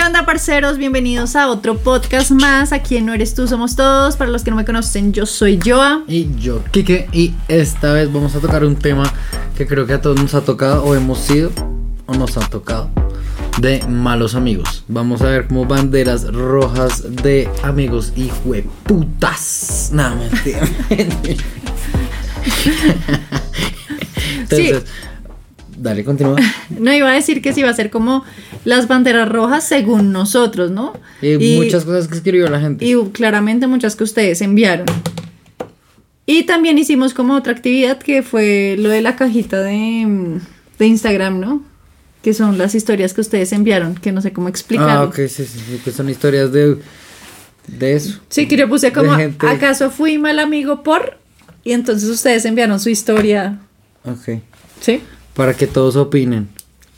¿Qué onda, parceros? Bienvenidos a otro podcast más. Aquí en No Eres Tú, Somos Todos. Para los que no me conocen, yo soy Joa. Y yo, Kike. Y esta vez vamos a tocar un tema que creo que a todos nos ha tocado, o hemos sido, o nos ha tocado, de malos amigos. Vamos a ver como banderas rojas de amigos y putas. No, mentira. Entonces, dale, continúa. No iba a decir que sí iba a ser como las banderas rojas según nosotros, ¿no? Y, muchas cosas que escribió la gente. Y claramente muchas que ustedes enviaron. Y también hicimos como otra actividad que fue lo de la cajita de, de Instagram, ¿no? Que son las historias que ustedes enviaron, que no sé cómo explicar. Ah, ok, sí, sí, sí, que son historias de, de eso. Sí, que yo puse como, ¿acaso fui mal amigo por? Y entonces ustedes enviaron su historia. Ok. ¿Sí? Para que todos opinen.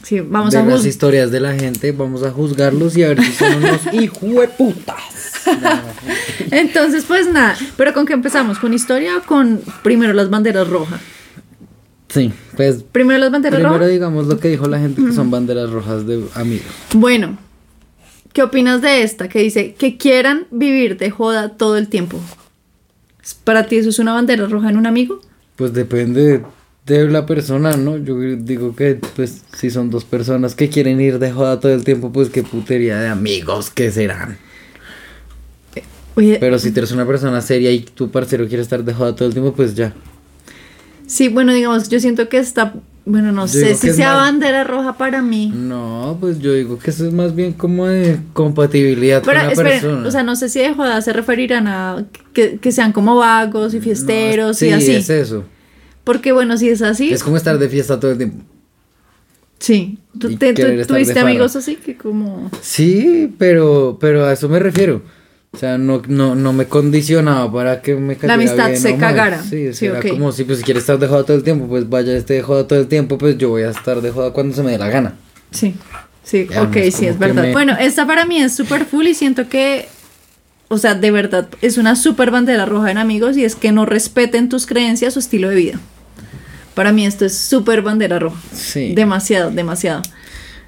Sí, vamos de a las historias de la gente, vamos a juzgarlos y a ver si son unos hijueputas. Entonces, pues nada, pero ¿con qué empezamos? ¿Con historia o con primero las banderas rojas? Sí, pues. Primero las banderas rojas. Primero digamos lo que dijo la gente que son banderas rojas de amigos. Bueno, ¿qué opinas de esta que dice que quieran vivir de joda todo el tiempo? ¿Para ti eso es una bandera roja en un amigo? Pues depende de la persona, ¿no? Yo digo que, pues, si son dos personas que quieren ir de joda todo el tiempo, pues qué putería de amigos que serán. Pero si eres una persona seria y tu parcero quiere estar de joda todo el tiempo, pues ya. Sí, bueno, digamos, yo siento que está, bueno, no sé si sea bandera roja para mí. No, pues yo digo que eso es más bien como de compatibilidad con la persona. O sea, no sé si de joda se referirán a que, sean como vagos y fiesteros y así. Sí, es eso. Porque bueno, si es así. Es como estar de fiesta todo el tiempo. Sí. ¿Tú, tuviste amigos así que como. Sí, pero, pero a eso me refiero. O sea, no, no, no me condicionaba para que me La amistad se cagara. Sí, sí era como si pues si quieres estar de joda todo el tiempo, pues vaya esté de joda todo el tiempo, pues yo voy a estar de joda cuando se me dé la gana. Sí, sí, ok, sí, es verdad. Bueno, esta para mí es súper full y siento que, o sea, de verdad, es una súper bandera roja en amigos y es que no respeten tus creencias o estilo de vida. Para mí esto es súper bandera roja. Sí. Demasiado, demasiado.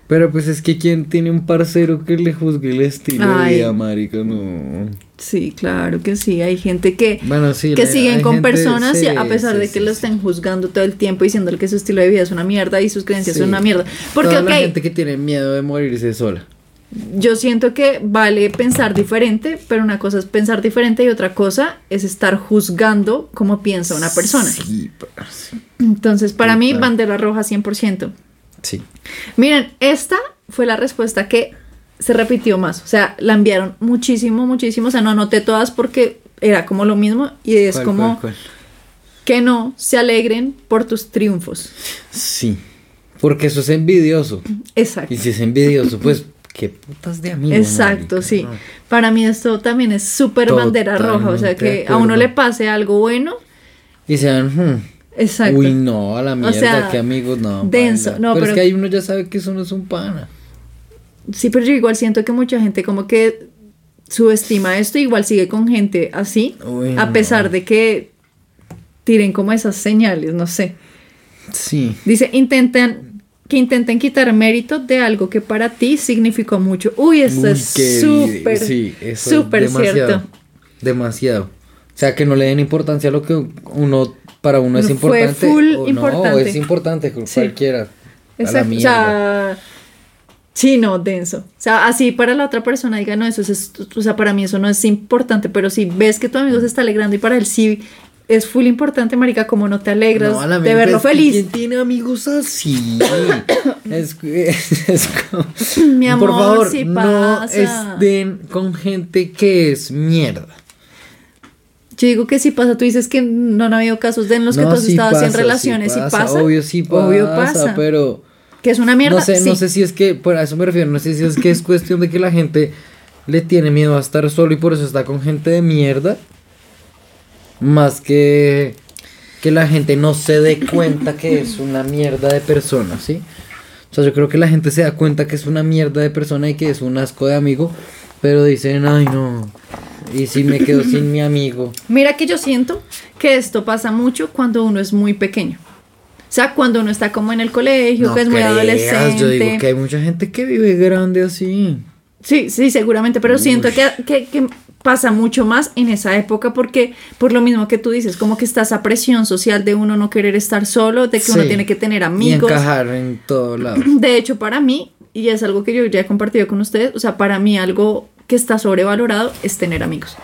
Pero pues es que quien tiene un parcero que le juzgue el estilo de vida, marica, no. Sí, claro que sí. Hay gente que, que siguen con personas y a pesar de que lo estén juzgando todo el tiempo diciendo que su estilo de vida es una mierda y sus creencias son una mierda. Porque, Toda la gente que tiene miedo de morirse sola yo siento que vale pensar diferente, pero una cosa es pensar diferente y otra cosa es estar juzgando cómo piensa una persona. Sí, Entonces, para mí, bandera roja 100%. Sí. Miren, esta fue la respuesta que se repitió más. O sea, la enviaron muchísimo, muchísimo. O sea, no anoté todas porque era como lo mismo y es como que no se alegren por tus triunfos. Sí. Porque eso es envidioso. Exacto. Y si es envidioso, pues qué putas de amigos. Exacto, sí. Para mí esto también es súper bandera roja, o sea, que a uno le pase algo bueno. Y sean, hmm, Exacto. Uy, no, a la mierda, o sea, que amigos, no. Denso, no, pero, es que ahí uno ya sabe que eso no es un pana. Sí, pero yo igual siento que mucha gente como que subestima esto, igual sigue con gente así, a pesar de que tiren como esas señales, no sé. Sí. Dice, intentan que intenten quitar mérito de algo que para ti significó mucho. Uy, eso es súper, sí, súper cierto. Demasiado. O sea, que no le den importancia a lo que uno, para uno es importante. Fue full o importante. No, es importante, cualquiera. Exacto. O sea, sí, no, denso. O sea, así para la otra persona diga, no, eso es, o sea, para mí eso no es importante, pero si ves que tu amigo se está alegrando y para él sí es full importante, marica, como no te alegras de verlo feliz. ¿Quién tiene amigos así? es, es, Mi amor, por favor, no estén con gente que es mierda. Yo digo que si pasa, tú dices que no han habido casos de en los que tú has estado en relaciones y pasa. Obvio sí pasa, obvio pasa, pero... Que es una mierda. No sé, no sé si es que, por eso me refiero, no sé si es que es cuestión de que la gente le tiene miedo a estar solo y por eso está con gente de mierda más que que la gente no se dé cuenta que es una mierda de persona, ¿sí? O sea, yo creo que la gente se da cuenta que es una mierda de persona y que es un asco de amigo, pero dicen, ay no, y si me quedo sin mi amigo. Mira que yo siento que esto pasa mucho cuando uno es muy pequeño. O sea, cuando uno está como en el colegio, que es muy adolescente. Yo digo que hay mucha gente que vive grande así. Sí, sí, seguramente, pero siento que, que, que pasa mucho más en esa época porque por lo mismo que tú dices, como que está esa presión social de uno no querer estar solo, de que uno tiene que tener Y amigos. encajar en todo lado. De hecho, para mí, y es algo que yo ya he compartido con ustedes, o sea, para mí algo que está sobrevalorado es tener amigos.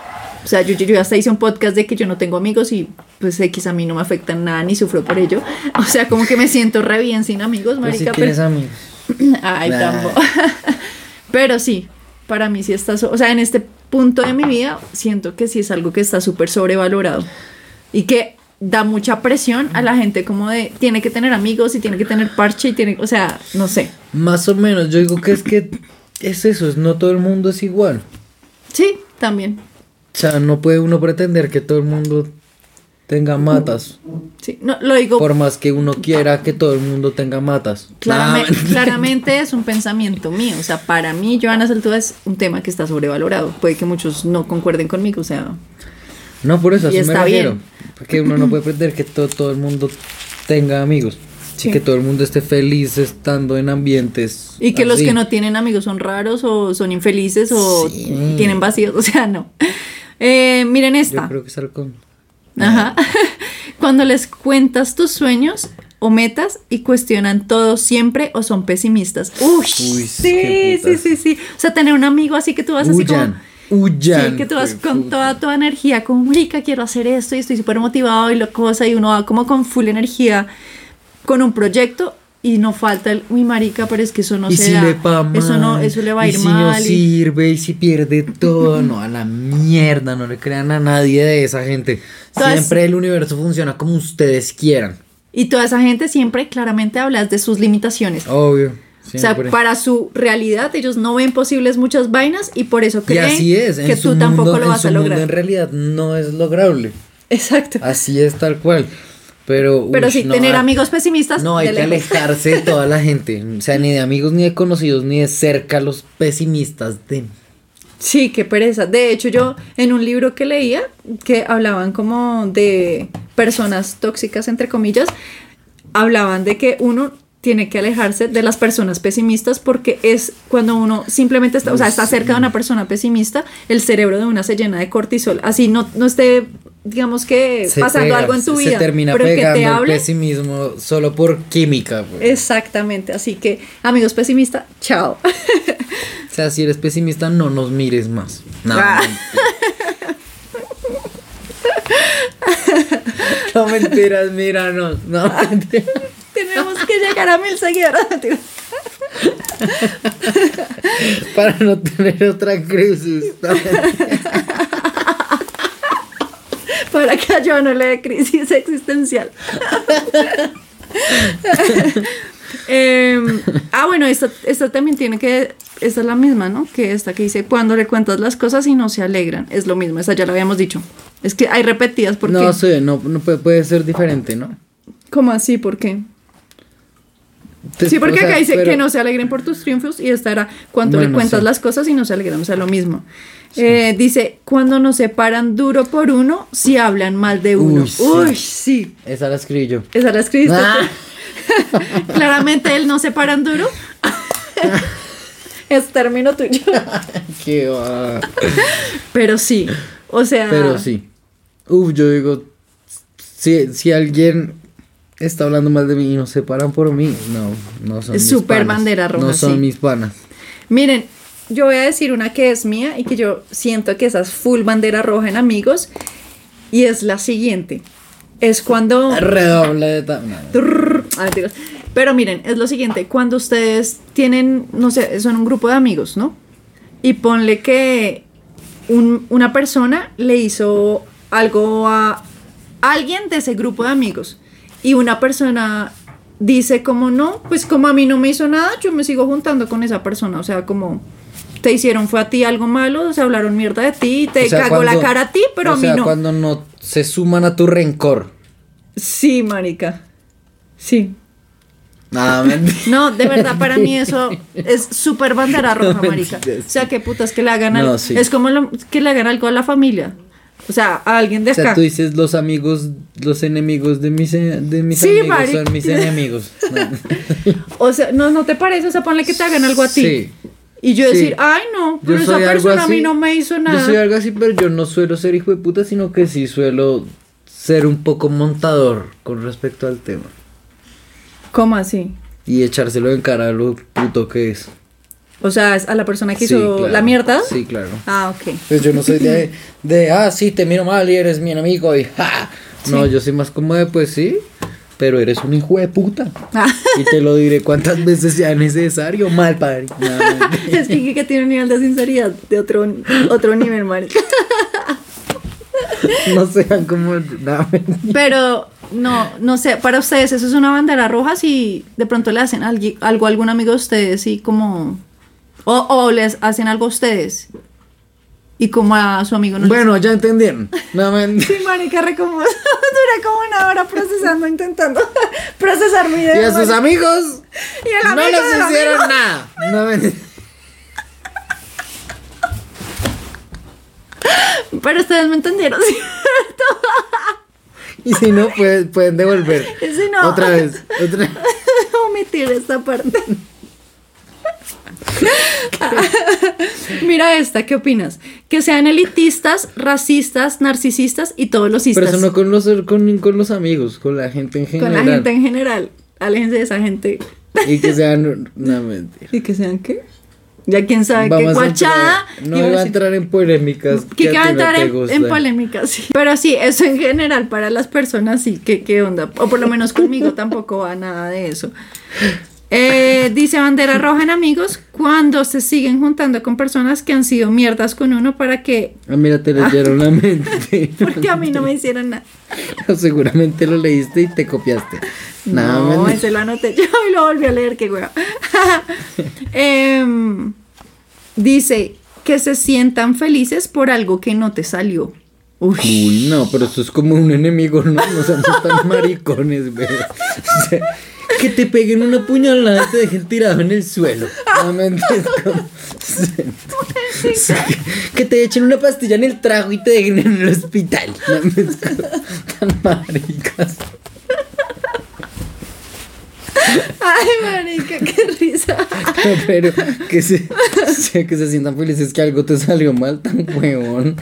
O sea, yo, yo, hasta hice un podcast de que yo no tengo amigos y pues X a mí no me afectan nada ni sufro por ello. O sea, como que me siento re bien sin amigos, Pues si marica. tienes pero- amigos. Ay, Nah. tampoco. Pero sí, para mí sí está, so- o sea, en este punto de mi vida siento que sí es algo que está súper sobrevalorado y que da mucha presión a la gente como de tiene que tener amigos y tiene que tener parche y tiene, o sea, no sé. Más o menos, yo digo que es que es eso, es no todo el mundo es igual. Sí, también. O sea, no puede uno pretender que todo el mundo tenga matas. Sí, no, lo digo Por más que uno quiera que todo el mundo tenga matas. claramente, es un pensamiento mío, o sea, para mí Joana Saltuda es un tema que está sobrevalorado. Puede que muchos no concuerden conmigo, o sea, No, por eso Y así me refiero. bien. Porque uno no puede pretender que todo, todo el mundo tenga amigos. Sí. Y que todo el mundo esté feliz estando en ambientes. Y que los que no tienen amigos son raros o son infelices o Sí. tienen vacíos, o sea, no. Eh, miren Yo esta. creo que es. Ajá. Cuando les cuentas tus sueños o metas y cuestionan todo siempre o son pesimistas. Uy, Uy, sí, sí, sí, sí. O sea, tener un amigo así que tú vas así como... Huyan. Huyan. Sí, que tú vas con toda tu energía, como, marica, quiero hacer esto y estoy súper motivado y lo cosa, y uno va como con full energía con un proyecto y no falta el, uy, marica, pero es que eso no y se si da, le va mal, eso no, eso le va a y ir si mal. no y- sirve y si pierde todo, no a la mierda, no le crean a nadie de esa gente. Todas- Siempre el universo funciona como ustedes quieran. Y toda esa gente siempre claramente hablas de sus limitaciones. Obvio. O sea, siempre. para su realidad ellos no ven posibles muchas vainas y por eso y creen así es, que tú tampoco mundo- lo en vas a mundo lograr. en realidad no es lograble. Exacto. Así es tal cual. Pero, Pero ush, sí, no, tener ah, amigos pesimistas. No, hay que lejos. alejarse de toda la gente. O sea, ni de amigos, ni de conocidos, ni de cerca los pesimistas de. Sí, qué pereza. De hecho, yo en un libro que leía, que hablaban como de personas tóxicas, entre comillas, hablaban de que uno tiene que alejarse de las personas pesimistas porque es cuando uno simplemente está, o sea, está cerca de una persona pesimista, el cerebro de una se llena de cortisol. Así no, no esté, digamos que se pasando pega, algo en tu se vida, termina pero el que pegando te el hable. pesimismo solo por química. pues. Exactamente, así que amigos pesimistas, chao. O sea, si eres pesimista, no nos mires más. No, Ah. no mentiras, míranos. No, mentiras. Tenemos que llegar a mil seguidores. Para no tener otra crisis. No, para que a yo no le dé crisis existencial. Em, ah, bueno, esta, esta también tiene que, esta es la misma, ¿no? Que esta que dice, cuando le cuentas las cosas y no se alegran, es lo mismo, esa ya la habíamos dicho. Es que hay repetidas porque... no sé, no, no puede, puede ser diferente, ¿no? ¿Cómo así? ¿Por qué? Sí, porque o sea, acá dice pero- que no se alegren por tus triunfos y esta era cuando le cuentas sí. las cosas y no se alegran, o sea, lo mismo. Eh, dice, cuando nos separan duro por uno, si hablan mal de uno. Uy, Uy, sí. sí. Esa la escribí yo. Esa la escribiste. Ah. Claramente él no se paran duro. es término tuyo. Qué va. Pero sí. O sea. Pero sí. Uf, yo digo, si, si alguien está hablando mal de mí y no se paran por mí, no, no son Es mis panas. bandera roja, No son sí. mis panas. Miren, yo voy a decir una que es mía y que yo siento que esa es full bandera roja en amigos. Y es la siguiente. Es cuando. Redoble de ta- no, no. Ah. Pero miren, es lo siguiente, cuando ustedes tienen, no sé, son un grupo de amigos, ¿no? Y ponle que un- una persona le hizo algo a alguien de ese grupo de amigos y una persona dice como no, pues como a mí no me hizo nada, yo me sigo juntando con esa persona, o sea, como te hicieron fue a ti algo malo, se hablaron mierda de ti, te O sea, cagó la cara a ti, pero a mí sea, no. cuando no se suman a tu rencor. Sí, marica. Sí. Nada. No, de verdad, para mí eso es súper bandera roja, marica. O sea, qué putas que le hagan No, algo. sí. Es como lo- que le hagan algo a la familia. O sea, a alguien de O sea, acá. tú dices los amigos, los enemigos de mis, de mis Sí, amigos son mis enemigos. No. O sea, no, no te parece, o sea, ponle que te hagan algo a ti. Sí. Y yo decir, ay no, pero esa persona a mí no me hizo nada. Yo soy algo así, pero yo no suelo ser hijo de puta, sino que sí suelo ser un poco montador con respecto al tema. ¿Cómo así? Y echárselo en cara a lo puto que es. O sea, a la persona que hizo la mierda. Sí, claro. Ah, ok. Pues yo no soy de, de, ah, sí, te miro mal y eres mi enemigo y ja. No, yo soy más como de, pues sí, pero eres un hijo de puta. Ah. Y te lo diré cuantas veces sea necesario, mal padre. es que, que tiene un nivel de sinceridad de otro, otro nivel, mal. no sean como pero no no sé para ustedes eso es una bandera roja si de pronto le hacen algo a algún amigo de ustedes y como o, les hacen algo a ustedes y como a su amigo no Bueno, ya entendieron. No, sí, marica, como, dura como una hora procesando, intentando procesar mi idea. Y a sus amigos y no les hicieron nada. No, Pero ustedes me entendieron, ¿cierto? Y si no, pueden, pueden devolver. Si no, otra vez. Otra... Omitir esta parte. Mira esta, ¿qué opinas? Que sean elitistas, racistas, narcisistas y todos los Pero eso no con los, con, con los amigos, con la gente en general. Con la gente en general. Aléjense de esa gente. Y que sean. No, mentira. ¿Y que sean qué? Ya quién sabe qué guachada. No iba a entrar en polémicas. Que, va a entrar en, polémicas, sí. Pero sí, eso en general para las personas sí, que qué onda. O por lo menos conmigo tampoco va nada de eso. Eh, dice bandera roja en amigos cuando se siguen juntando con personas que han sido mierdas con uno para que. Ah, mira, te leyeron la mente. Porque a mí no me hicieron nada. Seguramente lo leíste y te copiaste. Nada, no, ese lo anoté yo y lo volví a leer, qué hueva. Em, dice que se sientan felices por algo que no te salió. Uy. no, pero eso es como un enemigo, no, no somos tan maricones, güey. Que te peguen una puñalada y te dejen tirado en el suelo. que te echen una pastilla en el trago y te dejen en el hospital. Tan maricas. Ay, marica, qué risa. Pero que se, que se sientan felices que algo te salió mal, tan huevón.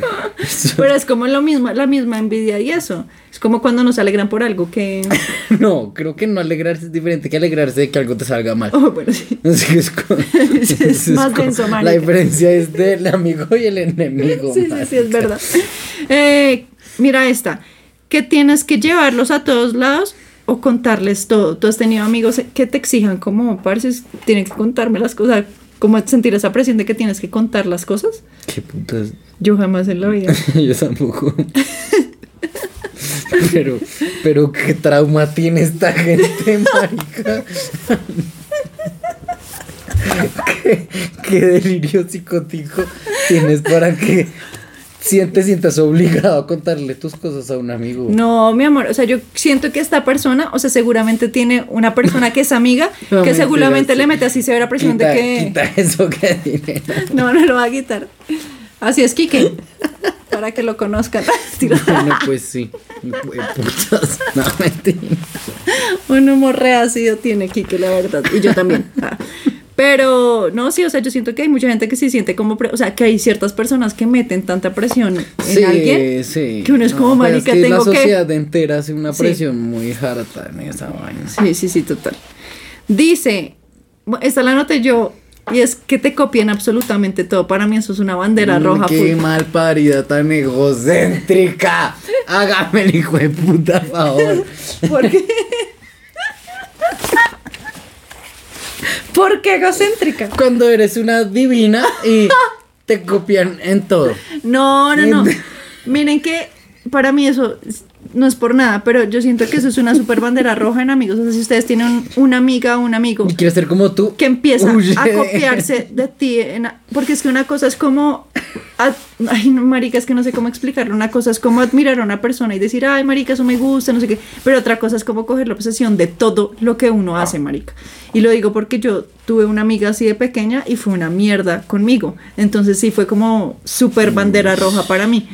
Pero es como lo mismo, la misma envidia y eso. Es como cuando nos alegran por algo que. No, creo que no alegrarse es diferente que alegrarse de que algo te salga mal. Oh, bueno, sí. Es, más denso, La diferencia es del amigo y el enemigo. Sí, sí, sí, es verdad. Eh, mira esta. Que tienes que llevarlos a todos lados o contarles todo. Tú has tenido amigos que te exijan como, parece, tienen que contarme las cosas, como sentir esa presión de que tienes que contar las cosas. ¿Qué putas? Yo jamás en la vida. Yo tampoco. pero, pero qué trauma tiene esta gente, marica. ¿Qué, qué delirio psicótico tienes para que te sientas obligado a contarle tus cosas a un amigo. No, mi amor, o sea, yo siento que esta persona, o sea, seguramente tiene una persona que es amiga, que seguramente le mete así severa presión de que... Quita eso que. No, no lo va a quitar. Así es, Kike. Para que lo conozcan. bueno, pues sí. Putas, no, mentira. Un humor reácido tiene Kike, la verdad. Y yo también. Pero no, sí, o sea, yo siento que hay mucha gente que se siente como, o sea, que hay ciertas personas que meten tanta presión en alguien sí. que uno es como, no, es que tengo la sociedad entera hace una presión muy harta en esa vaina. Sí, sí, sí, total. Dice, esta la noté yo, y es que te copien absolutamente todo. Para mí eso es una bandera mm, roja. Qué mal parida tan egocéntrica. Hágame el hijo de puta favor. ¿Por qué? ¿Por qué egocéntrica? Cuando eres una divina y te copian en todo. No, no, no. Miren que para mí eso no es por nada, pero yo siento que eso es una super bandera roja en amigos. O sea, si ustedes tienen una amiga o un amigo. Y quiere ser como tú. Que empieza a copiarse de ti. porque es que una cosa es como. ay, no, marica, es que no sé cómo explicarlo. Una cosa es como admirar a una persona y decir, ay, marica, eso me gusta, no sé qué. Pero otra cosa es como coger la obsesión de todo lo que uno hace, marica. Y lo digo porque yo tuve una amiga así de pequeña y fue una mierda conmigo. Entonces sí fue como súper bandera roja para mí.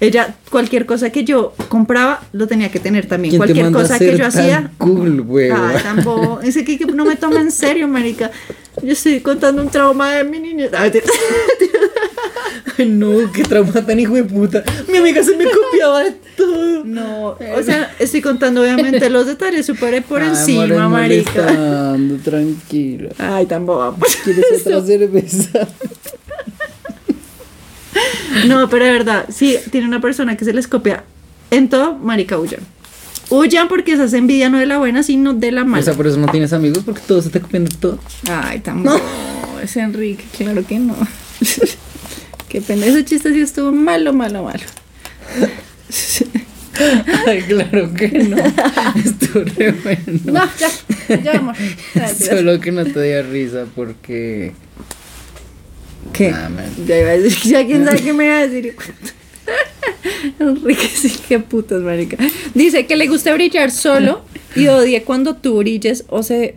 Ella, cualquier cosa que yo compraba, lo tenía que tener también. Cualquier cosa que yo hacía. Cool, güey. Ay, tampoco. Ese que, que no me toma en serio, marica. Yo estoy contando un trauma de mi niña. Ay, no, qué trauma tan hijo de puta. Mi amiga se me copiaba de todo. No, o sea, estoy contando obviamente los detalles súper por Ay, encima, amor, marica. tranquila. Ay, tan boba. pues. ¿Quieres otra cerveza? No, pero de verdad, sí, tiene una persona que se les copia en todo, marica, huyan. Huyan porque esa envidia no de la buena, sino de la O mala. sea, por eso no tienes amigos, porque todos se te copian de todo. Ay, tan bobo, es Enrique, claro que no. Qué pena, ese chiste sí estuvo malo, malo, malo. Ay, claro que no. Estuvo re bueno. No, ya, ya, amor. Solo que no te dio risa porque. ¿Qué? Nah. Ya iba a decir, ya quién sabe qué me iba a decir. Enrique, sí, qué putas, marica. Dice que le gusta brillar solo y odie cuando tú brilles o se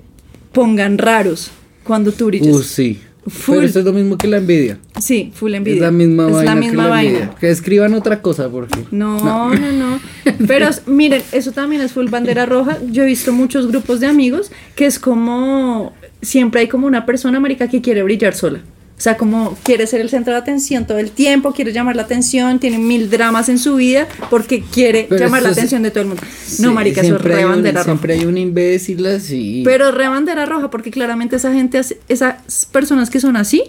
pongan raros cuando tú brilles. Uh, sí. Full. Pero eso es lo mismo que la envidia. Sí, full envidia. Es la misma Es vaina. la que misma la vaina. envidia. Que escriban otra cosa porque. No, no, no, Pero s- miren, eso también es full bandera roja. Yo he visto muchos grupos de amigos que es como siempre hay como una persona marica que quiere brillar sola. O sea, como quiere ser el centro de atención todo el tiempo, quiere llamar la atención, tiene mil dramas en su vida porque quiere Pero llamar la atención de todo el mundo. Sí, No, marica, eso es re bandera roja. Siempre hay un imbécil así. Pero re bandera roja porque claramente esa gente, esas personas que son así,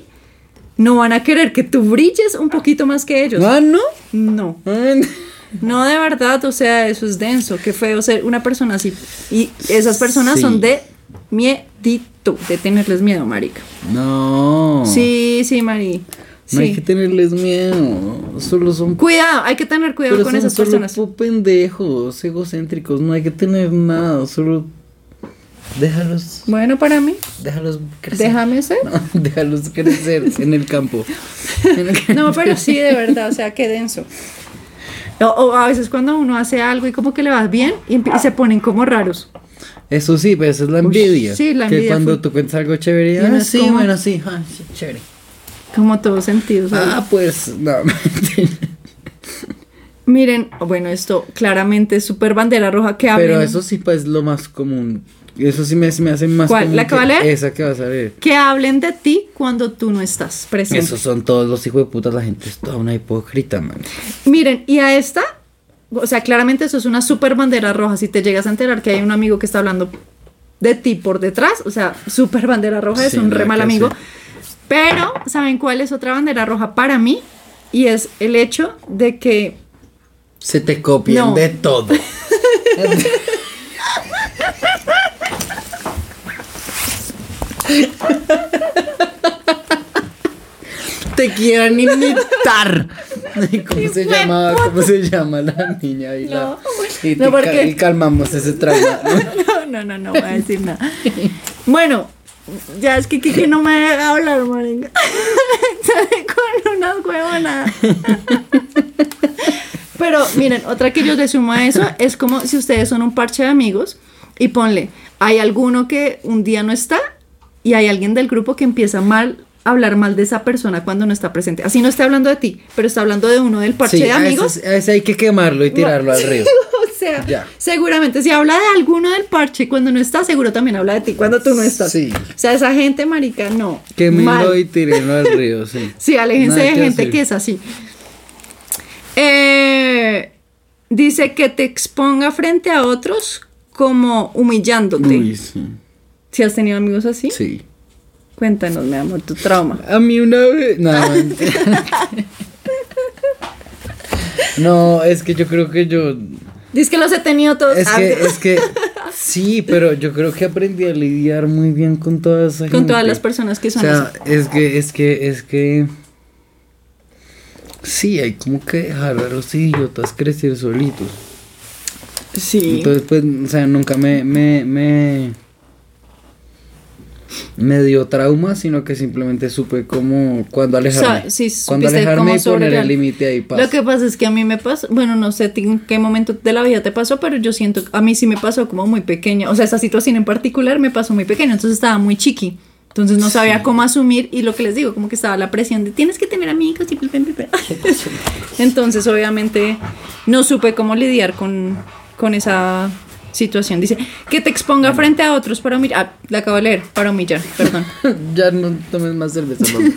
no van a querer que tú brilles un poquito más que ellos. Ah, no. No. Ay, No, de verdad, o sea, eso es denso, qué feo ser una persona así. Y esas personas Sí. son de miedito, de tenerles miedo, marica. No. Sí, sí, Mari. No hay que tenerles miedo. Solo son. Cuidado, hay que tener cuidado pero con son esas solo personas. po- pendejos, egocéntricos. No hay que tener nada. Solo. Déjalos. Bueno, para mí, Déjalos crecer. déjame ser. No, déjalos crecer en el campo. En el- No, pero sí, de verdad, o sea, qué denso. O, o a veces cuando uno hace algo y como que le va bien y se ponen como raros. Eso sí, pero esa es la envidia. sí, la Que envidia cuando full. tú cuentas algo chévere, ah, sí, como- bueno, sí, ah, chévere. Como todos sentidos. Ah, pues, no. Miren, bueno, esto claramente es súper bandera roja que hablen. Pero eso sí, pues, lo más común. Eso sí me, me hace más ¿Cuál? común ¿La que va a leer? Esa que vas a ver. que hablen de ti cuando tú no estás presente. Esos son todos los hijos de putas, la gente es toda una hipócrita, man. Miren, y a esta, o sea, claramente eso es una super bandera roja. Si te llegas a enterar que hay un amigo que está hablando de ti por detrás, o sea, super bandera roja, es un re mal amigo. Pero, ¿saben cuál es otra bandera roja para mí? Y es el hecho de que Se te copian No. de todo. te quieran imitar. ¿Cómo se llama? ¿Cómo se llama la niña? Y, la- No. y, No, porque- y calmamos ese trauma. ¿no? no, no, no, no voy a decir nada. Bueno, ya es que Kiki no me deja hablar, marica. Sale con una huevona. Pero miren, otra que yo le sumo a eso es como si ustedes son un parche de amigos y ponle, hay alguno que un día no está y hay alguien del grupo que empieza mal hablar mal de esa persona cuando no está presente. Así no está hablando de ti, pero está hablando de uno del parche Sí, de a amigos. ese, a ese hay que quemarlo y tirarlo al río. O sea, Ya. seguramente si habla de alguno del parche cuando no está, seguro también habla de ti cuando tú no estás. Sí. O sea, esa gente, marica, no. Quémenlo Mal. y tírenlo al río, sí. Sí, aléjense Nada de que gente hacer. que es así. Eh, dice que te exponga frente a otros como humillándote. Uy, sí. Si has tenido amigos así, Sí. Cuéntanos, mi amor, tu trauma. A mí una vez. No, no, es que yo creo que yo. Dice que los he tenido todos. Es que, es que. Sí, pero yo creo que aprendí a lidiar muy bien con toda esa gente. con todas las personas que O son sea, así. es que, es que, es que. Sí, hay como que dejar a los idiotas crecer solitos. Sí. Entonces, pues, o sea, nunca me, me, me, me dio trauma, sino que simplemente supe cómo, cuando alejarme. O sea, sí, cuando alejarme cómo y poner el límite ahí. Lo que pasa es que a mí me pasó, bueno, no sé en qué momento de la vida te pasó, pero yo siento, a mí sí me pasó como muy pequeña, o sea, esa situación en particular me pasó muy pequeña, entonces estaba muy chiqui. Entonces no sabía cómo asumir y lo que les digo, como que estaba la presión de tienes que tener amigos y Entonces obviamente no supe cómo lidiar con, con esa situación. Dice, que te exponga frente a otros para humillar. Ah, la acabo de leer, para humillar, perdón. ya no tomes más cerveza, mamá.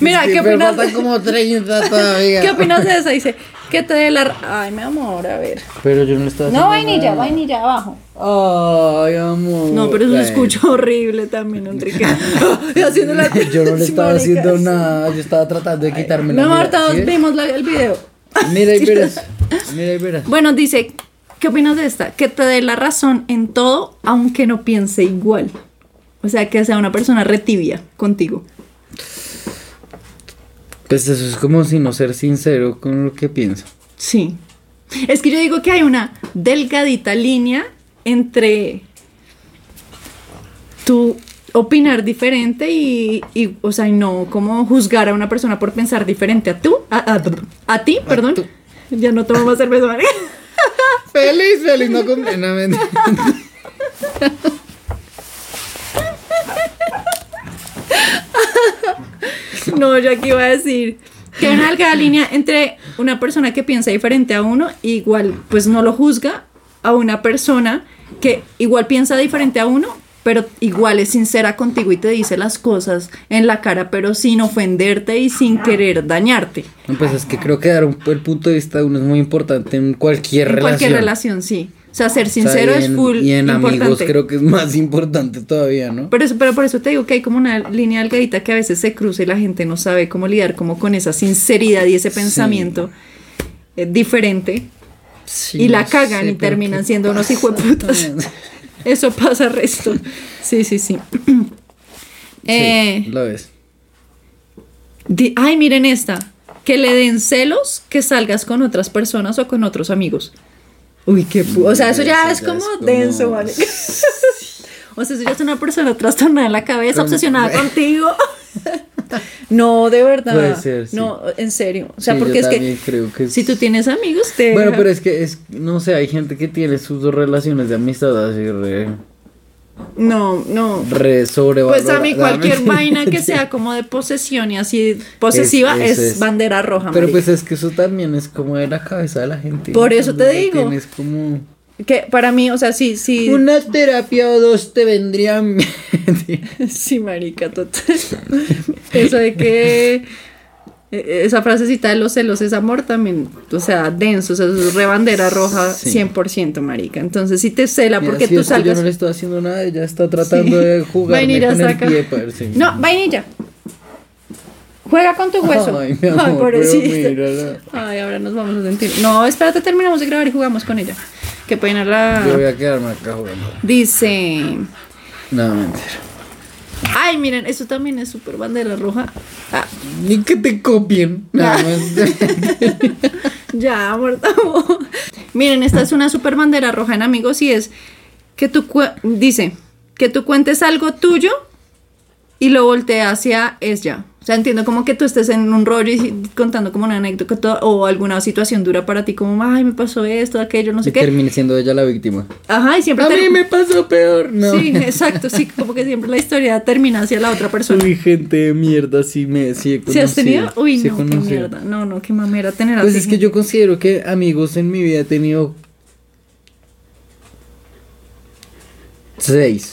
Mira, ¿qué opinas? Me como 30 todavía. ¿Qué opinas de eso? Dice, que te dé la... Ay, mi amor, a ver. Pero yo no estaba No, vainilla, nada. vainilla abajo. Ay, amor. No, pero eso se escucha horrible también, Enrique. haciendo la... Yo no le estaba haciendo nada, yo estaba tratando de quitarme la... Mi amor, todos vimos el video. Mira y verás. Mira y. Bueno, dice, ¿qué opinas de esta? Que te dé la razón en todo, aunque no piense igual. O sea, que sea una persona retibia contigo. Pues eso es como si no ser sincero con lo que piensa. Sí. Es que yo digo que hay una delgadita línea entre tu opinar diferente y, o sea, no como juzgar a una persona por pensar diferente a tú, a, ti, perdón. Ya no tomo más cerveza, María. feliz, feliz, no completamente. no, yo aquí iba a decir que hay una delgada línea entre una persona que piensa diferente a uno, igual pues no lo juzga, a una persona que igual piensa diferente a uno, pero igual es sincera contigo y te dice las cosas en la cara, pero sin ofenderte y sin querer dañarte. Pues es que creo que dar el punto de vista de uno es muy importante en cualquier relación. En cualquier relación, sí. O sea, ser sincero es full. Y en amigos creo que es más importante todavía, ¿no? Pero, eso, pero por eso te digo que hay como una línea delgadita que a veces se cruza y la gente no sabe cómo lidiar como con esa sinceridad y ese pensamiento eh, diferente. y la cagan y terminan siendo unos hijos de putas. Eso pasa resto. Sí, sí, sí. eh, lo ves. ay, miren esta. Que le den celos que salgas con otras personas o con otros amigos. Uy, qué... O sea, eso ya, es, como denso, ¿vale? o sea, eso ya es una persona trastornada en la cabeza, obsesionada contigo. No, de verdad. Puede ser, No, en serio. O sea, porque es que, creo que si tú tienes amigos, te. Bueno, pero es que es, no sé, hay gente que tiene sus dos relaciones de amistad así re. No, no. Re Pues a mí cualquier vaina que sea como de posesión y así posesiva es, bandera roja. Pero pues es que eso también es como de la cabeza de la gente. Por eso te digo. Tienes como que para mí, o sea, sí, sí. Una terapia o dos te vendrían sí, marica, total. Eso de que e, esa frasecita de los celos es amor también, o sea, denso, o sea, es rebandera roja 100%, marica. Entonces, si te cela porque tú salgas... yo no le estoy haciendo nada, ella está tratando de jugar con el pie para No, vainilla. Juega con tu hueso. Ay, mi amor, Ay, Ay, ahora nos vamos a sentir. No, espérate, terminamos de grabar y jugamos con ella. Qué pena la. Yo voy a quedarme acá jugando. Dice. No, mentira. Ay, miren, eso también es súper bandera roja. Ah. Ni que te copien. Nada más. ya, muerta. miren, esta es una super bandera roja en amigos y es que tú dice que tú cuentes algo tuyo y lo voltea hacia ella sea, entiendo como que tú estés en un rollo y contando como una anécdota o alguna situación dura para ti, como, ay, me pasó esto, aquello, no sé qué. termine siendo ella la víctima. Ajá, y siempre. A mí me pasó peor, ¿no? Sí, exacto, sí, como que siempre la historia termina hacia la otra persona. Uy, gente de mierda, sí me. Sí, ¿Sí has tenido? Uy, no, qué mierda. No, no, qué mamera tener Pues es que yo considero que amigos en mi vida he tenido. Seis.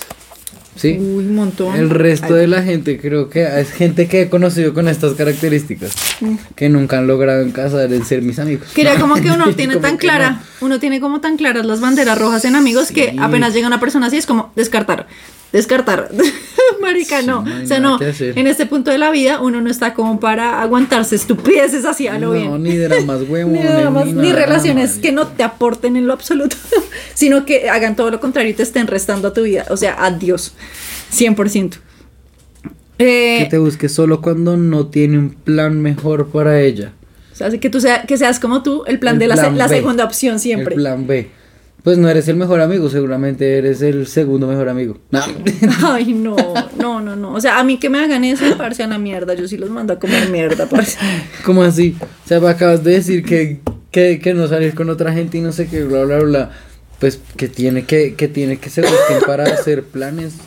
¿Sí? Uy, un montón. El resto de la gente creo que es gente que he conocido con estas características, mm. que nunca han logrado en ser mis amigos. Quería como que uno tiene tan clara, uno tiene como tan claras las banderas rojas en amigos que apenas llega una persona así es como descartar descartar. Marica, no. o sea, no. En este punto de la vida uno no está como para aguantarse estupideces así a lo bien. No, ni dramas huevos. ni, dramas, ni, relaciones que no te aporten en lo absoluto, sino que hagan todo lo contrario y te estén restando a tu vida. O sea, adiós. 100%. Eh, que te busques solo cuando no tiene un plan mejor para ella. O sea, que tú sea, que seas como tú, el plan de la, la segunda opción siempre. El plan B. Pues no eres el mejor amigo, seguramente eres el segundo mejor amigo. No. Ay, no, no, no, no. O sea, a mí que me hagan eso, parce a la mierda. Yo sí los mando a comer mierda, parce. ¿Cómo así? O sea, me acabas de decir que, que, que no salir con otra gente y no sé qué, bla, bla, bla. Pues que tiene que, que tiene que se busquen para hacer planes.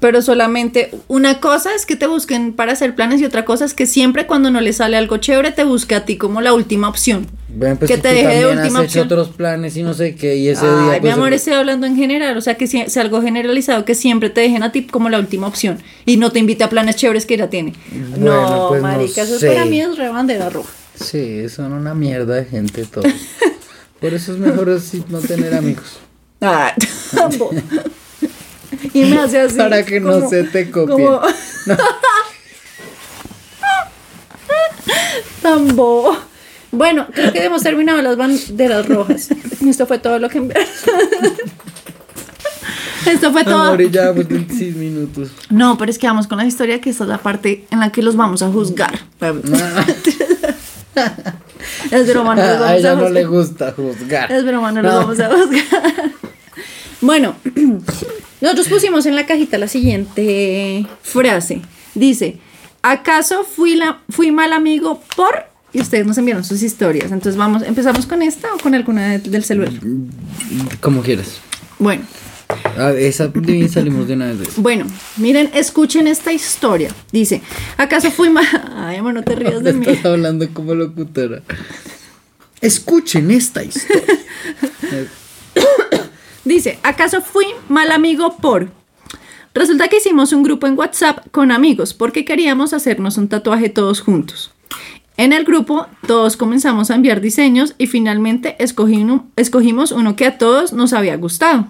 Pero solamente una cosa es que te busquen para hacer planes y otra cosa es que siempre cuando no le sale algo chévere te busque a ti como la última opción. Pues que si te deje de última has hecho opción. otros planes y no sé qué, y ese Ay, día. mi pues, amor, el- estoy hablando en general, o sea que si- sea algo generalizado que siempre te dejen a ti como la última opción y no te invite a planes chéveres que ya tiene. Bueno, no, pues no marica, eso sé. para mí es re bandera roja. Sí, son una mierda de gente todos. Por eso es mejor así no tener amigos. Tambo. Y me hace así. Para que no como- se te copien. como- Tambo. Bueno, creo que hemos terminado las banderas rojas. Esto fue todo lo que. Esto fue todo. Amor, ya pues 26 minutos. No, pero es que vamos con la historia que esta es la parte en la que los vamos a juzgar. Es broma, no los A vamos ella a no le juzgar. gusta juzgar. Es broma, no los No. vamos a juzgar. Bueno, nosotros pusimos en la cajita la siguiente frase. Dice, ¿acaso fui, la, fui mal amigo por...? Y ustedes nos enviaron sus historias. Entonces vamos, ¿empezamos con esta o con alguna de- del celular? Como quieras. Bueno, A esa de salimos de una vez. bueno, miren, escuchen esta historia. Dice, ¿acaso fui mal...? Ay, amor, no te rías de mí. Estás hablando como locutora. Escuchen esta historia. Dice, ¿acaso fui mal amigo por? Resulta que hicimos un grupo en WhatsApp con amigos porque queríamos hacernos un tatuaje todos juntos. En el grupo todos comenzamos a enviar diseños y finalmente escogimos uno que a todos nos había gustado.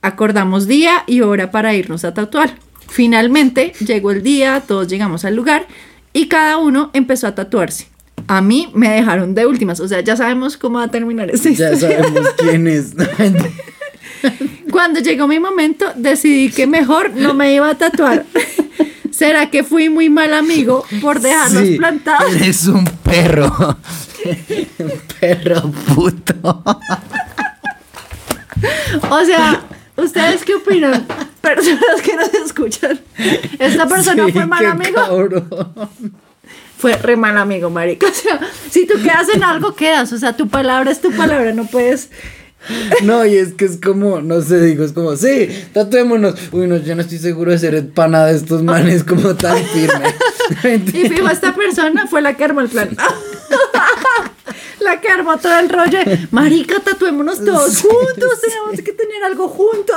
Acordamos día y hora para irnos a tatuar. Finalmente llegó el día, todos llegamos al lugar y cada uno empezó a tatuarse. A mí me dejaron de últimas, o sea, ya sabemos cómo va a terminar esta Ya sabemos quién es. Cuando llegó mi momento, decidí que mejor no me iba a tatuar. ¿Será que fui muy mal amigo por dejarlos Sí, plantados? Eres un perro. un perro puto. O sea, ¿ustedes qué opinan? Personas que nos escuchan. ¿Esta persona Sí, fue mal amigo? cabrón. Fue re mal amigo, marica. O sea, si tú quedas en algo, quedas. O sea, tu palabra es tu palabra, no puedes... No, y es que es como, no sé, digo, es como, sí, tatuémonos. Uy, no, yo no estoy seguro de ser pana de estos manes como tan firme. Y fijo, esta persona fue la que armó el plan. La que armó todo el rollo. Marica, tatuémonos todos Sí, juntos. Tenemos que tener algo juntos.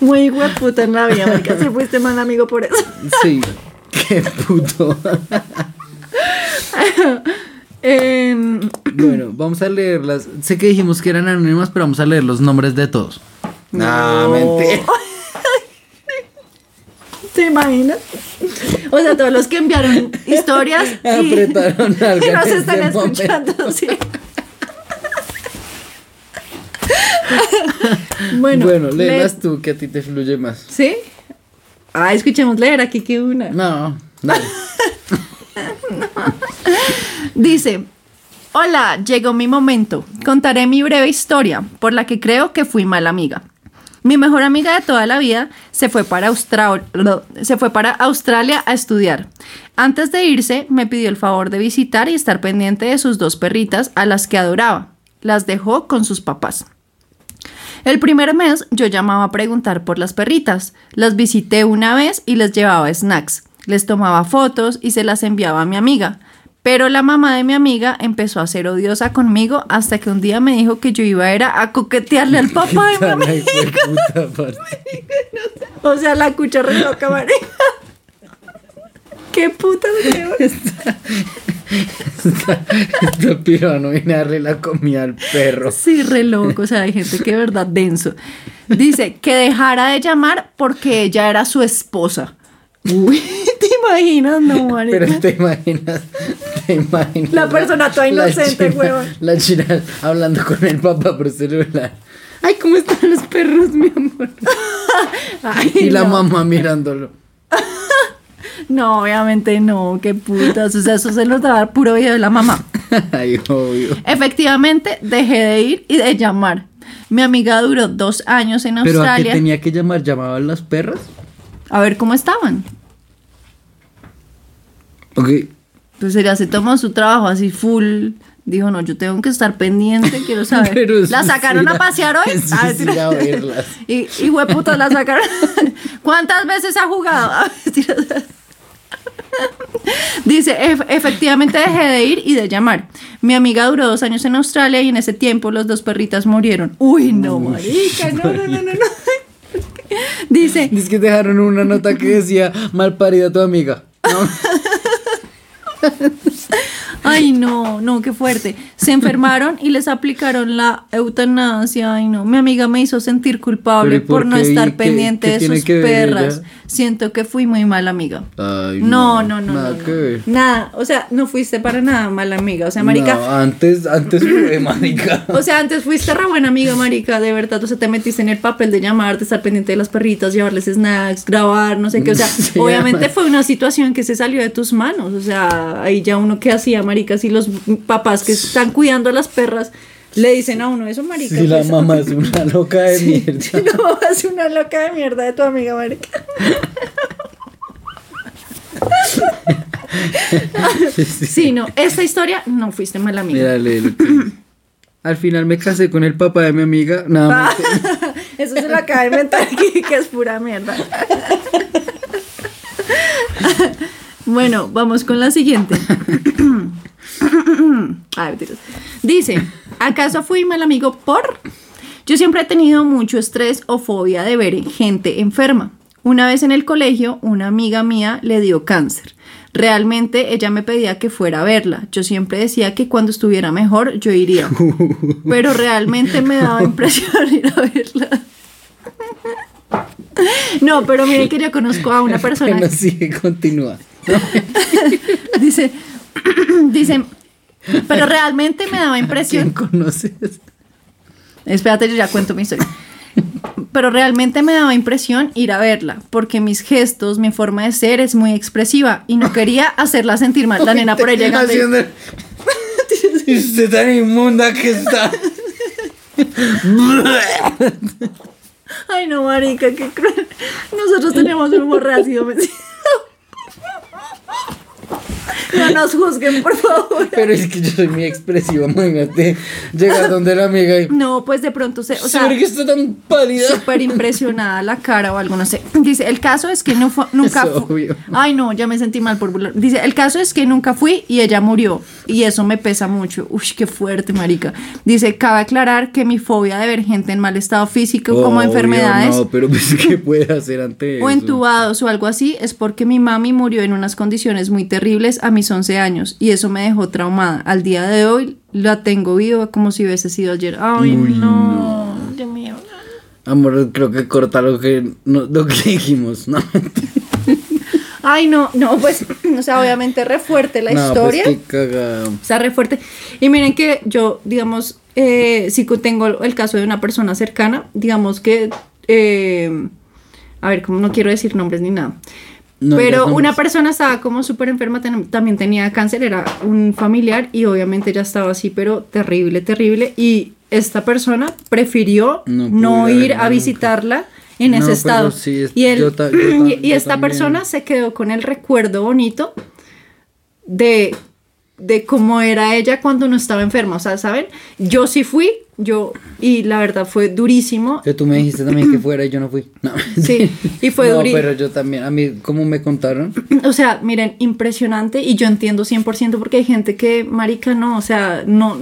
Muy hueputa en la vida, marica. Se fuiste mal amigo por eso. Sí, qué puto. Em, Bueno, vamos a leerlas. Sé que dijimos que eran anónimas, pero vamos a leer los nombres de todos. No, mentira. ¿Te imaginas? O sea, todos los que enviaron historias y, Apretaron algo y nos están escuchando. sí. bueno, Bueno, léelas tú, que a ti te fluye más. ¿Sí? Ah, escuchemos leer aquí que una. No, dale. Dice, hola, llegó mi momento. Contaré mi breve historia por la que creo que fui mala amiga. Mi mejor amiga de toda la vida se fue para, se fue para Australia a estudiar. Antes de irse, me pidió el favor de visitar y estar pendiente de sus dos perritas a las que adoraba. Las dejó con sus papás. El primer mes yo llamaba a preguntar por las perritas. Las visité una vez y les llevaba snacks. Les tomaba fotos y se las enviaba a mi amiga. Pero la mamá de mi amiga empezó a ser odiosa conmigo hasta que un día me dijo que yo iba a, era a coquetearle al papá de mi amiga. O sea, la cucha re loca, marica. Qué puta weón. Esta piba no viene a darle la comida al perro. Sí, re loco. O sea, hay gente que de verdad denso. Dice que dejara de llamar porque ella era su esposa. Uy, ¿te imaginas? No, marica. Pero te imaginas, te imaginas. La persona toda inocente, huevón. La china hablando con el papá por celular. Ay, ¿cómo están los perros, mi amor? Ay, Y la mamá mirándolo. No, obviamente no, qué putas. O sea, eso se los daba puro video de la mamá. Ay, obvio. Efectivamente, dejé de ir y de llamar. Mi amiga duró dos años en Pero a qué Australia. tenía que llamar, ¿llamaban las perras? A ver cómo estaban. Ok. Pues ella se tomó su trabajo así full Dijo, no, yo tengo que estar pendiente, quiero saber. Pero ¿La sacaron a pasear hoy? Sí, Ah, sí, a verlas. y, y hueputa, la sacaron. ¿Cuántas veces ha jugado? Dice, "Ef- efectivamente dejé de ir y de llamar. Mi amiga duró dos años en Australia y en ese tiempo los dos perritas murieron. Uy, no, marica, no, no, no, no, no. Dice, Es que dejaron una nota que decía mal parida tu amiga. No, ay, no, no, qué fuerte. Se enfermaron y les aplicaron la eutanasia. Ay, no, mi amiga me hizo sentir culpable Pero ¿y por por no estar pendiente qué de sus perras. ella? Siento que fui muy mala amiga. Ay, No, no, no, Nada no, no. que ver. Nada, o sea, no fuiste para nada mala amiga. O sea, marica, No, antes, antes fue marica. O sea, antes fuiste re buena amiga, marica, de verdad. O sea, te metiste en el papel de llamar, de estar pendiente de las perritas, llevarles snacks, grabar, no sé qué. O sea, Sí, obviamente fue una situación que se salió de tus manos. O sea, ahí ya uno que hacía, marica, si los papás que están cuidando a las perras le dicen a uno eso, marica. Sí, la pues, mamá es una loca de mierda. Sí, no, es una loca de mierda de tu amiga, marica. Sí, no, esta historia no fuiste mala amiga. Que- Al final me casé con el papá de mi amiga. Nada más. Eso se lo acaba de inventar aquí, que es pura mierda. Bueno, vamos con la siguiente. Ay. Dice, ¿acaso fui mal amigo por? Yo siempre he tenido mucho estrés o fobia de ver gente enferma. Una vez en el colegio, una amiga mía le dio cáncer. Realmente ella me pedía que fuera a verla. Yo siempre decía que cuando estuviera mejor yo iría. Pero realmente me daba impresión ir a verla. No, pero miren que yo conozco a una persona Bueno, sigue, continúa. Dice, dice, pero realmente me daba ¿Quién impresión. conoces? Espérate, yo ya cuento mi historia. Pero realmente me daba impresión ir a verla, porque mis gestos, mi forma de ser es muy expresiva y no quería hacerla sentir mal. La nena por ahí llegando. y- usted tan inmunda que está. Ay, no, marica, qué cruel. Nosotros tenemos un humor reácido. No nos juzguen, por favor. Pero es que yo soy muy expresiva, imagínate. Llegar donde la amiga y. No, pues de pronto se. O sea, ¿Sobre qué está tan pálida? súper impresionada la cara o algo, no sé. Dice, el caso es que no fue, nunca Es fu- obvio. Ay, no, ya me sentí mal por burlar. Dice, el caso es que nunca fui y ella murió. Y eso me pesa mucho. Uy, qué fuerte, marica. Dice, cabe aclarar que mi fobia de ver gente en mal estado físico como Obvio, enfermedades No, pero pues, ¿qué puede hacer ante o eso? entubados o algo así es porque mi mami murió en unas condiciones muy terribles a mis 11 años y eso me dejó traumada. Al día de hoy la tengo viva como si hubiese sido ayer. Ay, Uy, no. Dios mío. Amor, creo que corta lo que, no, lo que dijimos, ¿no? Ay, no, no, pues, o sea, obviamente re fuerte la no, historia. Pues qué cagada. O sea, re fuerte. Y miren que yo, digamos, eh, sí que tengo el caso de una persona cercana, digamos que, eh, a ver, como no quiero decir nombres ni nada. No pero una persona estaba como súper enferma, también tenía cáncer, era un familiar y obviamente ya estaba así, pero terrible, terrible. Y esta persona prefirió No ir a nunca. visitarla en No, ese estado. sí, es- y él- yo ta- yo ta- y- esta también. persona se quedó con el recuerdo bonito de, de cómo era ella cuando no estaba enferma. O sea, ¿saben? Yo sí fui, yo, y la verdad fue durísimo. Que tú me dijiste también que fuera y yo no fui. No. Sí, y fue No, durísimo. pero yo también, a mí, como me contaron, O sea, miren, impresionante y yo entiendo 100% porque hay gente que, marica, no, o sea, no,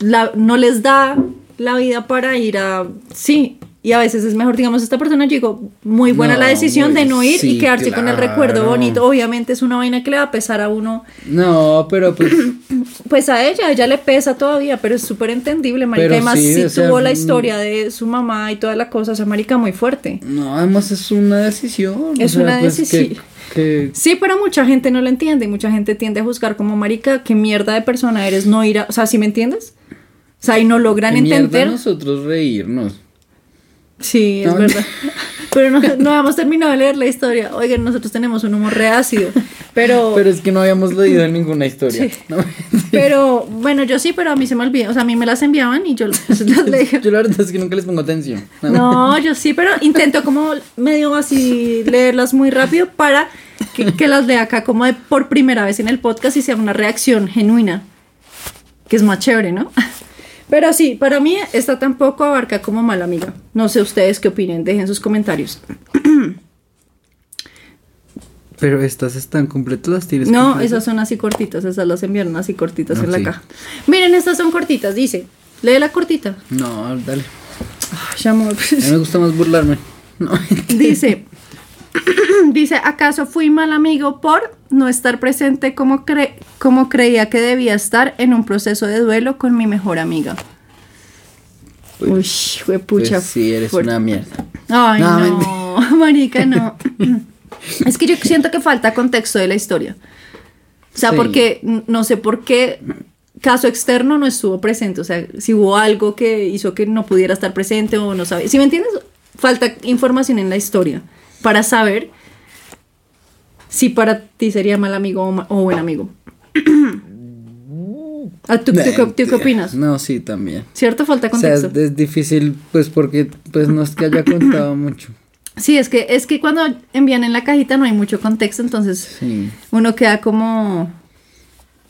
la- no les da la vida para ir a... Sí, y a veces es mejor, digamos, esta persona llegó muy buena No, la decisión muy- de no ir y quedarse con el recuerdo bonito. Obviamente es una vaina que le va a pesar a uno, no, pero pues, pues a ella, a ella le pesa todavía, pero es súper entendible, marica. Además, sí, sí o sea, tuvo la mm. historia de su mamá y toda la cosa, o sea, marica, muy fuerte. no, además es una decisión. Es o sea, una pues, decisión. Que, que- Sí, pero mucha gente no lo entiende y mucha gente tiende a juzgar como marica, qué mierda de persona eres, no ir a, o sea, ¿sí me entiendes? O sea, y no logran mierda entender. nosotros reírnos. Sí, es No. verdad. Pero no, no hemos terminado de leer la historia. Oigan, nosotros tenemos un humor reácido, pero, Pero es que no habíamos leído ninguna historia. Sí. ¿no? pero bueno, yo sí, pero a mí se me olvida, o sea, a mí me las enviaban y yo las las leía. Yo la verdad es que nunca les pongo atención. No, yo sí, pero intento como medio así leerlas muy rápido para que, que las lea acá como de por primera vez en el podcast y sea una reacción genuina. que es más chévere, ¿no? Pero sí, para mí esta tampoco abarca como mala amiga. No sé ustedes qué opinen, dejen sus comentarios. Pero estas están completas, las tienes No, completas? esas son así cortitas, esas las enviaron así cortitas Ah, en la caja. Miren, estas son cortitas, dice. Lee la cortita. No, dale. Ay, amor. A mí me gusta más burlarme. No. Dice, dice, ¿acaso fui mal amigo por no estar presente como, cre- como creía que debía estar en un proceso de duelo con mi mejor amiga? Uy, fue pucha. Pues sí, eres fuerte. una mierda. Ay, No, no, marica, no. es que yo siento que falta contexto de la historia. O sea, Sí. porque no sé por qué caso externo no estuvo presente. O sea, si hubo algo que hizo que no pudiera estar presente o no sabe. Si me entiendes, falta información en la historia para saber si para ti sería mal amigo o, o buen amigo. Ah, ¿Tú, tú qué- tú qué opinas? No, sí, también. ¿Cierto? Falta O sea, es, contexto. es difícil, pues, porque pues no es que haya contado mucho. Sí, es que, es que cuando envían en la cajita no hay mucho contexto, entonces Sí. uno queda como... O sea,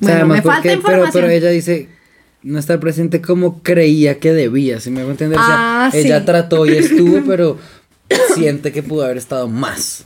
Bueno, además me falta porque- pero, información. pero ella dice no estar presente como creía que debía, si me hago entender. O sea, Ah, ella sí. trató y estuvo, pero siente que pudo haber estado más.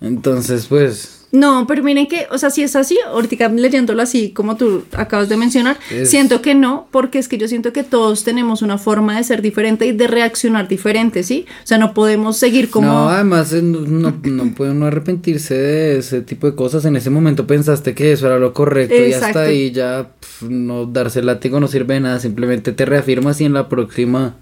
Entonces, pues, No, pero miren que, o sea, si es así, ahorita leyéndolo así como tú acabas de mencionar, Es- siento que no, porque es que yo siento que todos tenemos una forma de ser diferente y de reaccionar diferente, ¿sí? O sea, no podemos seguir como... no, además no, no, no puede uno arrepentirse de ese tipo de cosas. En ese momento pensaste que eso era lo correcto y hasta ahí ya pf, no darse el látigo no sirve de nada. Simplemente te reafirmas y en la próxima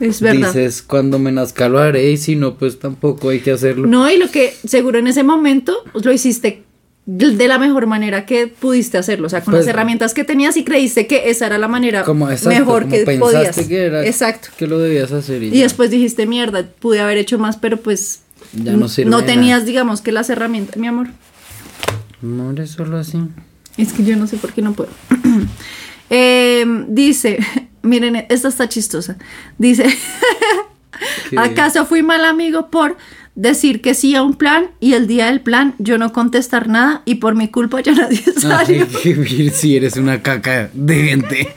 es verdad. dices cuando me nazca lo haré y si no, pues tampoco hay que hacerlo. No, y lo que seguro en ese momento lo hiciste de la mejor manera que pudiste hacerlo, o sea, con Pues- las herramientas que tenías y creíste que esa era la manera Como exacto, mejor como que pensaste podías. que era Exacto. que lo debías hacer y, después dijiste, mierda, pude haber hecho más, pero pues Ya no sirve no tenías, digamos, que las herramientas, mi amor. Amor, es solo así. Es que yo no sé por qué no puedo. Eh, dice, miren, esta está chistosa. Dice. ¿acaso fui mal amigo por decir que sí a un plan y el día del plan yo no contestar nada y por mi culpa ya nadie salió? Si eres una caca de gente.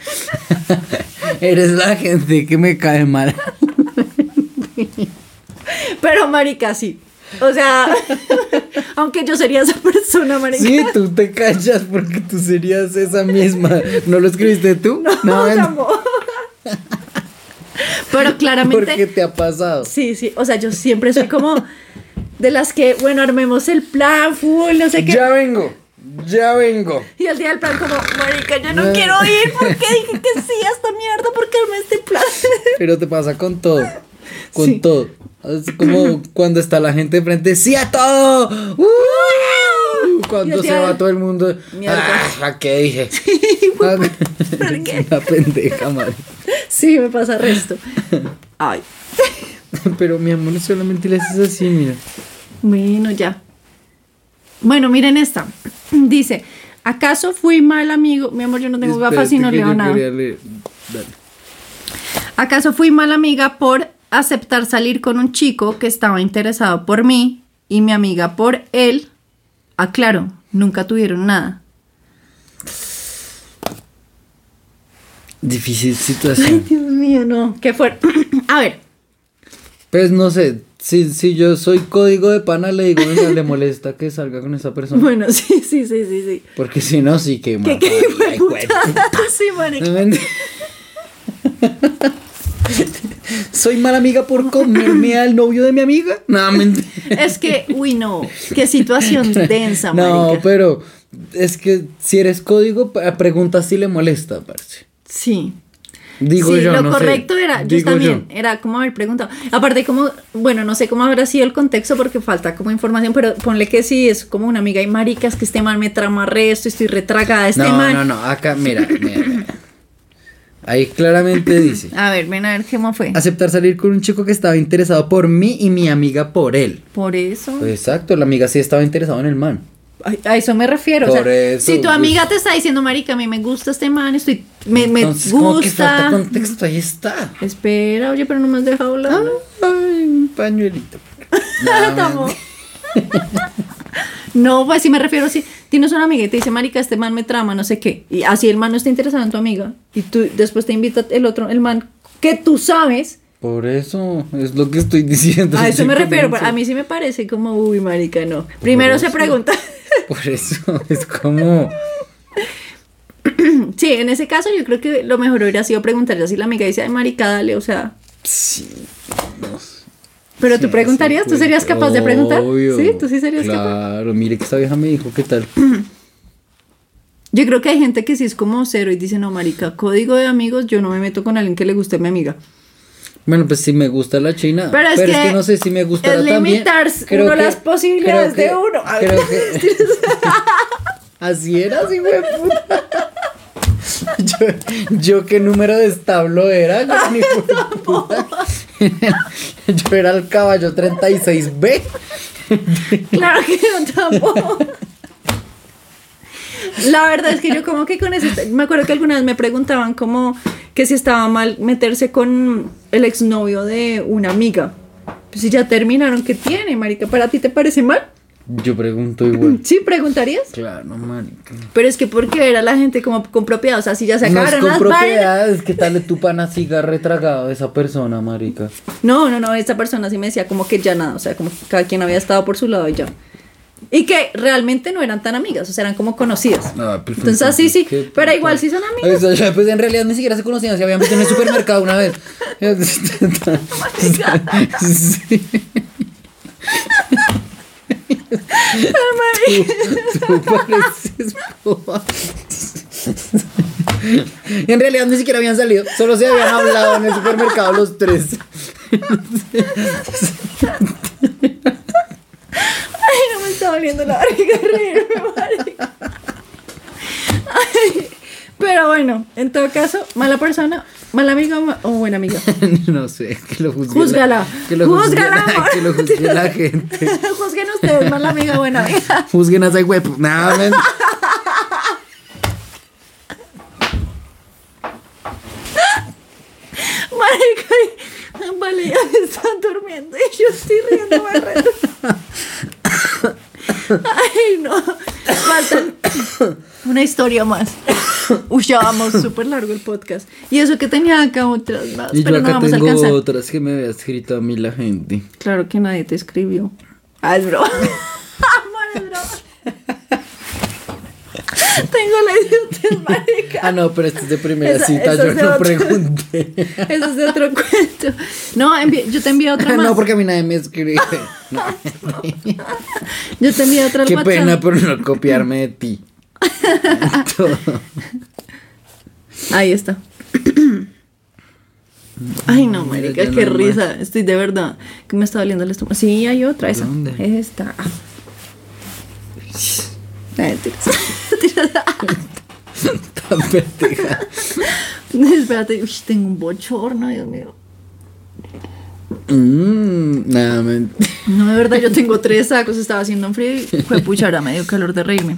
eres la gente que me cae mal. Pero marica, sí. O sea, aunque yo sería esa persona, marica. Sí, tú te callas porque tú serías esa misma. ¿No lo escribiste tú? No, ven, chamo. Pero claramente... porque te ha pasado. Sí, sí, o sea, yo siempre soy como de las que, bueno, armemos el plan, full, no sé qué. Ya vengo, ya vengo. Y el día del plan como, marica, yo no No. quiero ir, ¿por qué dije que sí a esta mierda? ¿Por qué armé este plan? Pero te pasa con todo. Con Sí. todo. Es como cuando está la gente enfrente, ¡sí a todo! ¡Uh! Cuando Yo se va todo el mundo. ¡Ah! ¿a ¿Qué dije? Ah, ¿por qué? Una pendeja, madre. Sí, me pasa resto. Ay, Pero mi amor, solamente le haces así, mira. bueno, ya. Bueno, miren esta. Dice, ¿acaso fui mal amigo? Mi amor, yo no tengo gafas y Espérate no leo nada. leer. Dale. ¿Acaso fui mala amiga por aceptar salir con un chico que estaba interesado por mí y mi amiga por él? Aclaro, nunca tuvieron nada. Difícil situación. Dios mío, no. ¿Qué fue? A ver, Pues no sé, si, si yo soy código de pana, le digo, venga, le molesta que salga con esa persona. bueno, sí, sí, sí, sí, sí. Porque si no, sí que ¿Qué, qué puta? Sí, marica. Soy mala amiga por comerme al novio de mi amiga. No, mentira. Es que, uy, no. Qué situación densa, No, marica. pero es que si eres código, pregunta si le molesta, parce. Sí. Digo sí, yo, lo no sé. correcto era, yo Digo también, era como haber preguntado. Aparte, como, bueno, no sé cómo habrá sido el contexto porque falta como información, pero ponle que sí, es como una amiga y maricas que este man me trama resto, estoy retragada, este no, man. no, no, acá, mira, mira. Ahí claramente dice. A ver, ven a ver cómo fue. Aceptar salir con un chico que estaba interesado por mí y mi amiga por él. Por eso. Pues exacto, la amiga sí estaba interesada en el man. A eso me refiero. o sea, Por eso, si tu pues- amiga te está diciendo, marica, a mí me gusta este man, estoy, me, me Entonces, como que falta gusta. contexto, ahí está. Espera, oye, pero no me has dejado hablar. Ay, un pañuelito. Tamo. No, pues sí me refiero si tienes una amiga y te dice, marica, este man me trama, no sé qué, y así el man no está interesado en tu amiga, y tú después te invita el otro, el man que tú sabes. Por eso es lo que estoy diciendo. A eso me refiero, a mí sí me parece como, uy, marica, no. Primero se pregunta. Por eso es como... Sí, en ese caso yo creo que lo mejor hubiera sido preguntarle así la amiga dice, ay, marica, dale, o sea... Sí. Pero tú preguntarías, tú serías capaz de preguntar. Sí, tú sí serías capaz. Claro, mire que esta vieja me dijo, ¿qué tal? Yo creo que hay gente que sí es como cero y dice, no, marica, código de amigos, yo no me meto con alguien que le guste a mi amiga. Bueno, pues si me gusta la China, pero es, que, no sé si me gusta es limitar uno las posibilidades de uno. Creo que, así era, así fue. Yo, yo, qué número de establo era, yo, yo era el caballo 36B. Claro que no tampoco. La verdad es que yo como que con eso, me acuerdo que alguna vez me preguntaban como que si estaba mal meterse con el exnovio de una amiga. Pues si ya terminaron, ¿qué tiene, marica? ¿Para ti te parece mal? Yo pregunto igual. ¿Sí? ¿Preguntarías? Claro, marica. Pero es que porque era la gente como con propiedad, o sea, si ya se acabaron no es con propiedad, es que tal tu pana siga retragado de esa persona, marica. No, no, no, esa persona sí me decía como que ya nada, o sea, como que cada quien había estado por su lado y ya. Y que realmente no eran tan amigas, o sea, eran como conocidas. Ah, Entonces, así sí, pero igual sí son amigas. Pues, en realidad ni siquiera se conocían, se habían visto en el supermercado una vez. tú, pareces En realidad ni siquiera habían salido, solo se habían hablado en el supermercado los tres. Ay, no me está doliendo la barriga reírme, pero bueno, en todo caso, mala persona, mala amiga o buena amiga. no sé, que lo juzgue Júzgala. que lo juzgue la, que lo juzgue la gente. Juzguen ustedes, mala amiga o buena amiga. Juzguen a ese web. Nada, men. Marica, vale, ya están durmiendo y yo estoy riendo Ay, no. Falta una historia más. Uy, ya vamos súper largo el podcast. Y eso que tenía acá otras más. Y pero yo acá no vamos tengo a alcanzar. otras que me había escrito a mí la gente. Claro que nadie te escribió. Ah, es broma. Tengo la idiotez, marica. Ah, no, pero este es de primera Esa, cita, yo no otro, pregunté. Eso es de otro cuento. No, yo te envié otra más. No, porque a mí nadie me escribe. No. yo te envié otra Qué pena por no copiarme de ti. Ahí está. Ay, no, marica, qué risa. Estoy de verdad. Que me está doliendo el estómago. Sí, hay otra, esa. ¿Dónde? Esta. Tan pendeja. Espérate, Uy, tengo un bochorno, Dios mío. Mmm, nada. No, de verdad, yo tengo tres sacos, estaba haciendo un frío y fue puchara, me dio calor de reírme.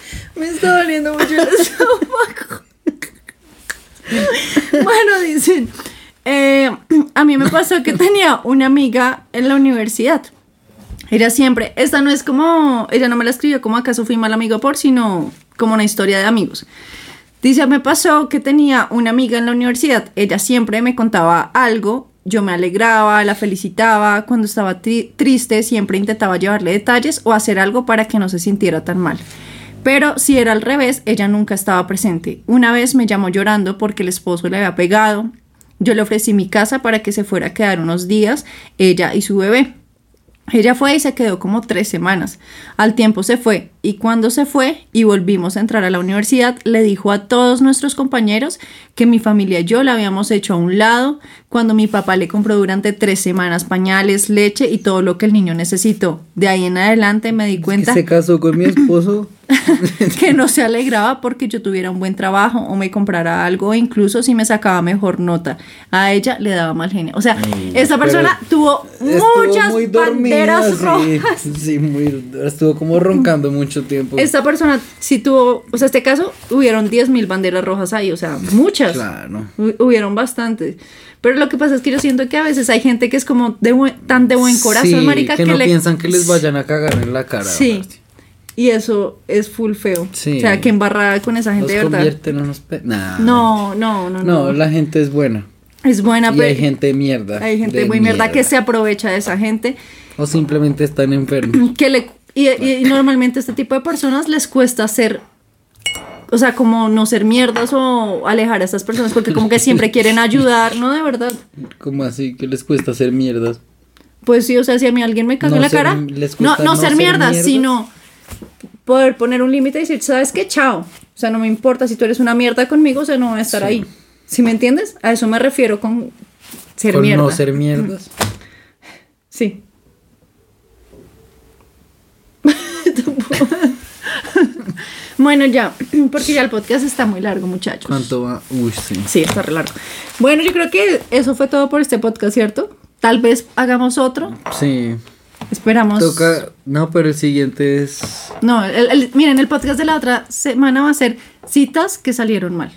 Me está doliendo mucho el estómago. Bueno, dicen, eh, a mí me pasó que tenía una amiga en la universidad. Era siempre, esta no es como, ella no me la escribió como acaso fui mal amigo por, sino como una historia de amigos. Dice, me pasó que tenía una amiga en la universidad, ella siempre me contaba algo, yo me alegraba, la felicitaba, cuando estaba tri triste siempre intentaba llevarle detalles o hacer algo para que no se sintiera tan mal. Pero si era al revés, ella nunca estaba presente. Una vez me llamó llorando porque el esposo le había pegado. Yo le ofrecí mi casa para que se fuera a quedar unos días, ella y su bebé. Ella fue y se quedó como tres semanas. Al tiempo se fue y cuando se fue y volvimos a entrar a la universidad, le dijo a todos nuestros compañeros que mi familia y yo la habíamos hecho a un lado cuando mi papá le compró durante tres semanas pañales, leche y todo lo que el niño necesitó. De ahí en adelante me di cuenta... se casó con mi esposo que no se alegraba porque yo tuviera un buen trabajo o me comprara algo, incluso si me sacaba mejor nota. A ella le daba mal genio. O sea, esta persona tuvo muchas banderas rojas. Sí, muy, estuvo como roncando mucho tiempo. Esta persona sí tuvo, o sea, este caso hubieron 10 mil banderas rojas ahí, o sea, muchas. Claro. Hubieron bastantes. Pero lo que pasa es que yo siento que a veces hay gente que es como de tan de buen corazón, marica, que, no piensan que les vayan a cagar en la cara. Sí. Y eso es full feo. Sí. O sea, que embarrada con esa gente, de verdad. no, no, no, no. la gente es buena. Es buena, y pero. hay gente de mierda. Hay gente muy mierda. que se aprovecha de esa gente. O simplemente están enfermos. Que le, y, y normalmente este tipo de personas les cuesta ser o sea, como no ser mierdas o alejar a estas personas porque como que siempre quieren ayudar, ¿no? De verdad. ¿Cómo así? ¿Qué les cuesta ser mierdas? Pues sí, o sea, si a mí alguien me caga en la cara, no, no, ser, mierdas, sino poder poner un límite y decir, ¿sabes qué? Chao. O sea, no me importa si tú eres una mierda conmigo, o sea, no voy a estar ahí. ¿Sí me entiendes? A eso me refiero con ser ¿Con mierda. no ser mierdas. Sí. Bueno, ya, porque ya el podcast está muy largo, muchachos. ¿Cuánto va? Uy, sí. Sí, está re largo. Bueno, yo creo que eso fue todo por este podcast, ¿cierto? Tal vez hagamos otro. Sí. Esperamos. Toca. No, pero el siguiente es. No, el, miren, el podcast de la otra semana va a ser citas que salieron mal.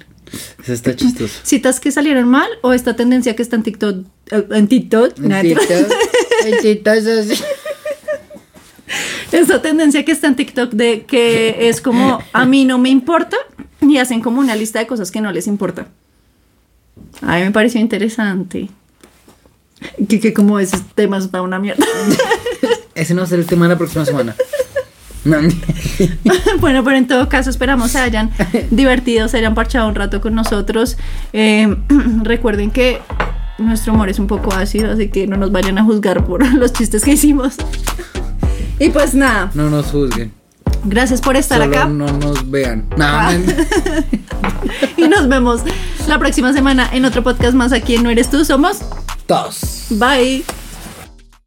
Eso está chistoso. Citas que salieron mal o esta tendencia que está en TikTok. Eh, en TikTok. En TikTok. esa tendencia que está en TikTok de que es como a mí no me importa y hacen como una lista de cosas que no les importa. A mí me pareció interesante. Que, que como esos temas va una mierda. Ese no va a ser el tema de la próxima semana. bueno, pero en todo caso esperamos se hayan divertido, se hayan parchado un rato con nosotros. Eh, recuerden que nuestro humor es un poco ácido, así que no nos vayan a juzgar por los chistes que hicimos. Y pues nada. No nos juzguen. Gracias por estar acá. No nos vean. Ah. y nos vemos la próxima semana en otro podcast más aquí en No Eres Tú. Somos Dos. Bye.